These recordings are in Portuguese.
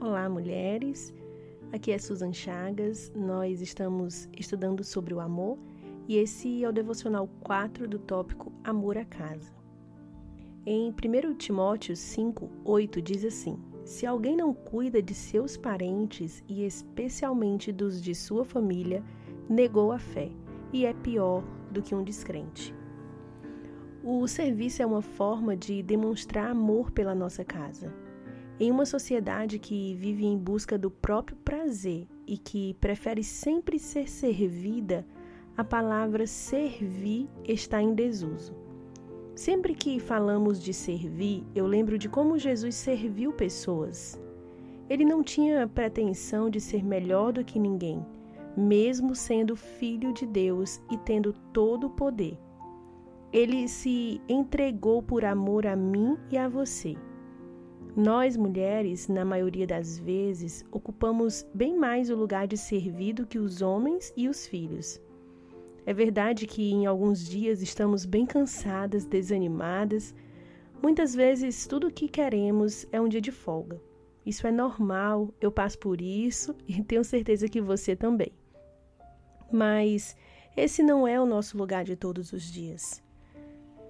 Olá, mulheres. Aqui é Susan Chagas. Nós estamos estudando sobre o amor e esse é o devocional 4 do tópico Amor à Casa. Em 1 Timóteo 5, 8 diz assim: Se alguém não cuida de seus parentes e especialmente dos de sua família, negou a fé e é pior do que um descrente. O serviço é uma forma de demonstrar amor pela nossa casa. Em uma sociedade que vive em busca do próprio prazer e que prefere sempre ser servida, a palavra servir está em desuso. Sempre que falamos de servir, eu lembro de como Jesus serviu pessoas. Ele não tinha pretensão de ser melhor do que ninguém, mesmo sendo filho de Deus e tendo todo o poder. Ele se entregou por amor a mim e a você. Nós, mulheres, na maioria das vezes, ocupamos bem mais o lugar de servir do que os homens e os filhos. É verdade que em alguns dias estamos bem cansadas, desanimadas. Muitas vezes tudo o que queremos é um dia de folga. Isso é normal, eu passo por isso e tenho certeza que você também. Mas esse não é o nosso lugar de todos os dias.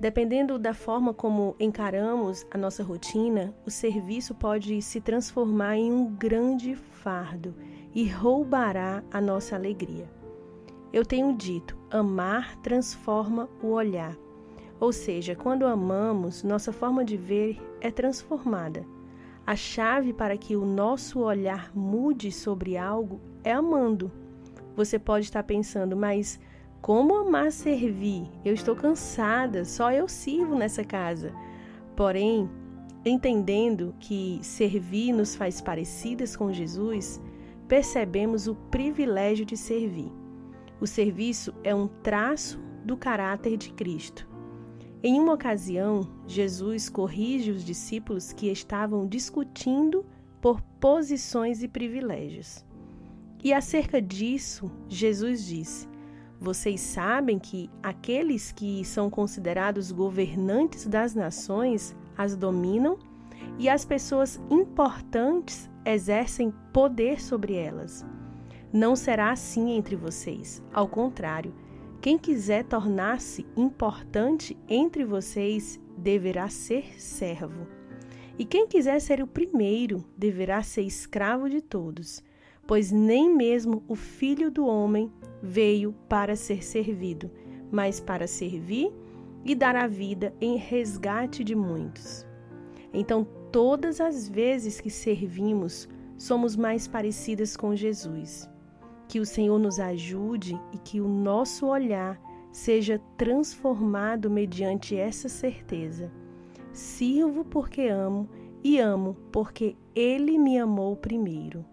Dependendo da forma como encaramos a nossa rotina, o serviço pode se transformar em um grande fardo e roubará a nossa alegria. Eu tenho dito: amar transforma o olhar. Ou seja, quando amamos, nossa forma de ver é transformada. A chave para que o nosso olhar mude sobre algo é amando. Você pode estar pensando, mas como amar servir? Eu estou cansada, só eu sirvo nessa casa. Porém, entendendo que servir nos faz parecidas com Jesus, percebemos o privilégio de servir. O serviço é um traço do caráter de Cristo. Em uma ocasião, Jesus corrige os discípulos que estavam discutindo por posições e privilégios. E acerca disso, Jesus disse: vocês sabem que aqueles que são considerados governantes das nações as dominam e as pessoas importantes exercem poder sobre elas. Não será assim entre vocês. Ao contrário, quem quiser tornar-se importante entre vocês deverá ser servo. E quem quiser ser o primeiro deverá ser escravo de todos pois nem mesmo o Filho do Homem veio para ser servido, mas para servir e dar a vida em resgate de muitos. Então, todas as vezes que servimos, somos mais parecidas com Jesus. Que o Senhor nos ajude e que o nosso olhar seja transformado mediante essa certeza. Sirvo porque amo e amo porque Ele me amou primeiro.